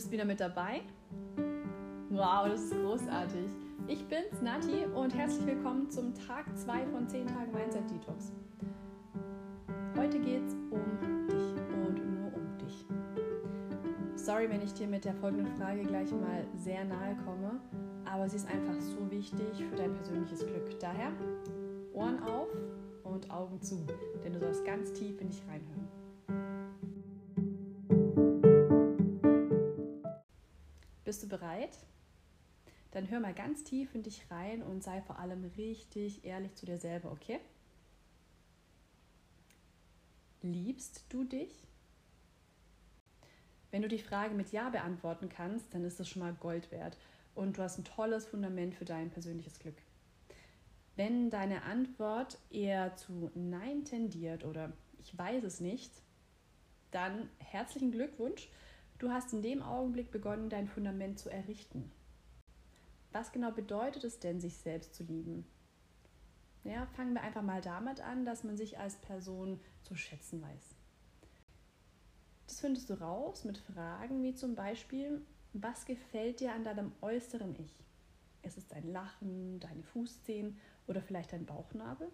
bist wieder mit dabei. Wow, das ist großartig. Ich bin's, Nati, und herzlich willkommen zum Tag 2 von 10 Tagen Mindset Detox. Heute geht's um dich und nur um dich. Sorry, wenn ich dir mit der folgenden Frage gleich mal sehr nahe komme, aber sie ist einfach so wichtig für dein persönliches Glück. Daher Ohren auf und Augen zu, denn du sollst ganz tief in dich reinhören. Bist du bereit? Dann hör mal ganz tief in dich rein und sei vor allem richtig ehrlich zu dir selber, okay? Liebst du dich? Wenn du die Frage mit Ja beantworten kannst, dann ist das schon mal Gold wert und du hast ein tolles Fundament für dein persönliches Glück. Wenn deine Antwort eher zu Nein tendiert oder ich weiß es nicht, dann herzlichen Glückwunsch Du hast in dem Augenblick begonnen, dein Fundament zu errichten. Was genau bedeutet es denn, sich selbst zu lieben? Ja, fangen wir einfach mal damit an, dass man sich als Person zu schätzen weiß. Das findest du raus mit Fragen wie zum Beispiel, was gefällt dir an deinem äußeren Ich? Ist es dein Lachen, deine Fußzehen oder vielleicht dein Bauchnabel?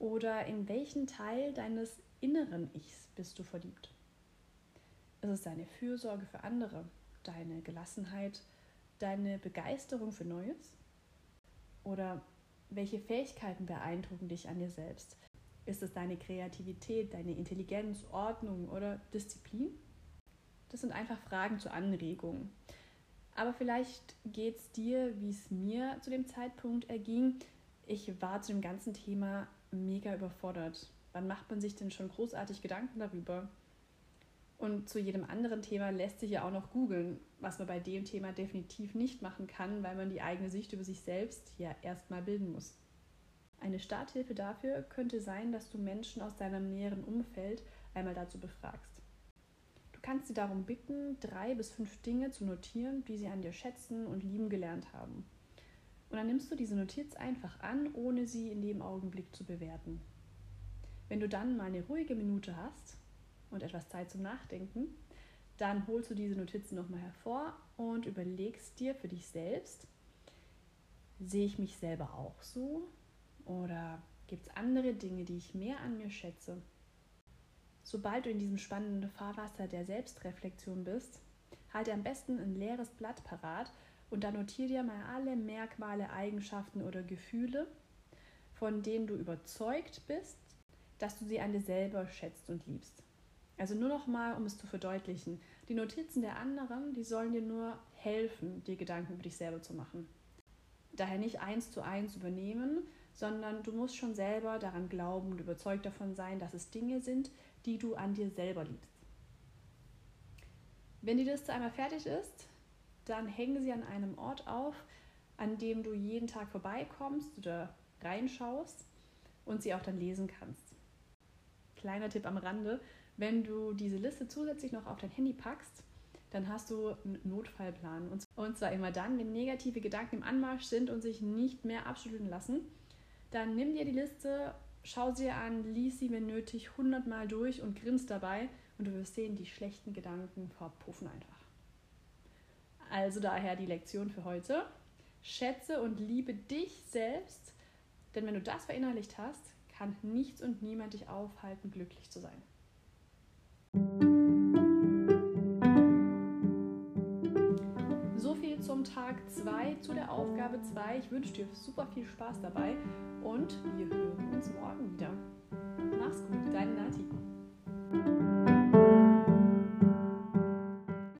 Oder in welchen Teil deines inneren Ichs bist du verliebt? Ist es deine Fürsorge für andere, deine Gelassenheit, deine Begeisterung für Neues? Oder welche Fähigkeiten beeindrucken dich an dir selbst? Ist es deine Kreativität, deine Intelligenz, Ordnung oder Disziplin? Das sind einfach Fragen zur Anregung. Aber vielleicht geht es dir, wie es mir zu dem Zeitpunkt erging. Ich war zu dem ganzen Thema mega überfordert. Wann macht man sich denn schon großartig Gedanken darüber? Und zu jedem anderen Thema lässt sich ja auch noch googeln, was man bei dem Thema definitiv nicht machen kann, weil man die eigene Sicht über sich selbst ja erstmal bilden muss. Eine Starthilfe dafür könnte sein, dass du Menschen aus deinem näheren Umfeld einmal dazu befragst. Du kannst sie darum bitten, drei bis fünf Dinge zu notieren, die sie an dir schätzen und lieben gelernt haben. Und dann nimmst du diese Notiz einfach an, ohne sie in dem Augenblick zu bewerten. Wenn du dann mal eine ruhige Minute hast, und etwas Zeit zum Nachdenken, dann holst du diese Notizen nochmal hervor und überlegst dir für dich selbst, sehe ich mich selber auch so oder gibt es andere Dinge, die ich mehr an mir schätze? Sobald du in diesem spannenden Fahrwasser der Selbstreflexion bist, halte am besten ein leeres Blatt parat und dann notiere dir mal alle Merkmale, Eigenschaften oder Gefühle, von denen du überzeugt bist, dass du sie an dir selber schätzt und liebst. Also nur noch mal, um es zu verdeutlichen, die Notizen der anderen, die sollen dir nur helfen, dir Gedanken über dich selber zu machen. Daher nicht eins zu eins übernehmen, sondern du musst schon selber daran glauben und überzeugt davon sein, dass es Dinge sind, die du an dir selber liebst. Wenn die Liste einmal fertig ist, dann hänge sie an einem Ort auf, an dem du jeden Tag vorbeikommst oder reinschaust und sie auch dann lesen kannst. Kleiner Tipp am Rande, wenn du diese Liste zusätzlich noch auf dein Handy packst, dann hast du einen Notfallplan. Und zwar immer dann, wenn negative Gedanken im Anmarsch sind und sich nicht mehr abschütteln lassen. Dann nimm dir die Liste, schau sie an, lies sie, wenn nötig, hundertmal durch und grinst dabei. Und du wirst sehen, die schlechten Gedanken verpuffen einfach. Also daher die Lektion für heute. Schätze und liebe dich selbst, denn wenn du das verinnerlicht hast, kann nichts und niemand dich aufhalten, glücklich zu sein. So viel zum Tag 2, zu der Aufgabe 2. Ich wünsche dir super viel Spaß dabei und wir hören.